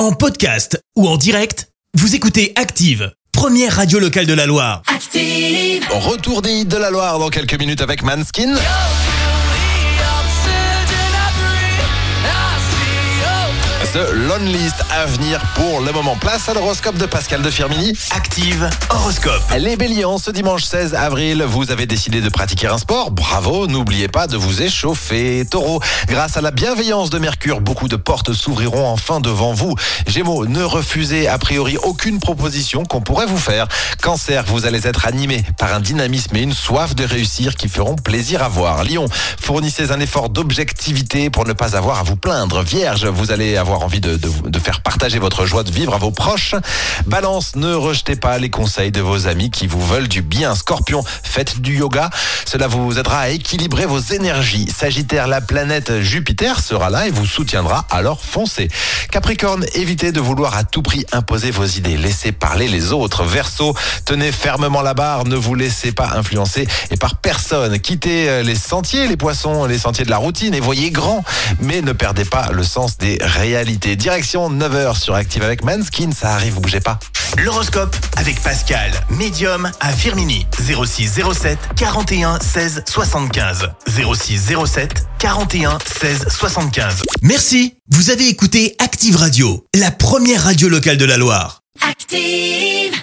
En podcast ou en direct, vous écoutez Active, première radio locale de la Loire. Active. Retour des hits de la Loire dans quelques minutes avec Manskin. The Lonelist à venir pour le moment. Place à l'horoscope de Pascal de Firmini. Active horoscope. Les béliers, en ce dimanche 16 avril, vous avez décidé de pratiquer un sport. Bravo, n'oubliez pas de vous échauffer. Taureau, grâce à la bienveillance de Mercure, beaucoup de portes s'ouvriront enfin devant vous. Gémeaux, ne refusez a priori aucune proposition qu'on pourrait vous faire. Cancer, vous allez être animé par un dynamisme et une soif de réussir qui feront plaisir à voir. Lion, fournissez un effort d'objectivité pour ne pas avoir à vous plaindre. Vierge, vous allez avoir envie de, de- faire partager votre joie de vivre à vos proches. Balance, ne rejetez pas les conseils de vos amis qui vous veulent du bien. Scorpion, faites du yoga. Cela vous aidera à équilibrer vos énergies. Sagittaire, la planète Jupiter sera là et vous soutiendra, alors foncez. Capricorne, évitez de vouloir à tout prix imposer vos idées. Laissez parler les autres. Verseau, tenez fermement la barre, ne vous laissez pas influencer et par personne. Quittez euh, les sentiers, les poissons, les sentiers de la routine et voyez grand. Mais ne perdez pas le sens des réalités. Direction 9h sur Active avec Manskin, ça arrive, vous bougez pas. L'horoscope avec Pascal, médium à Firmini. 06 07 41 16 75. 06 07 41 16 75. Merci, vous avez écouté Active Radio, la première radio locale de la Loire. Active.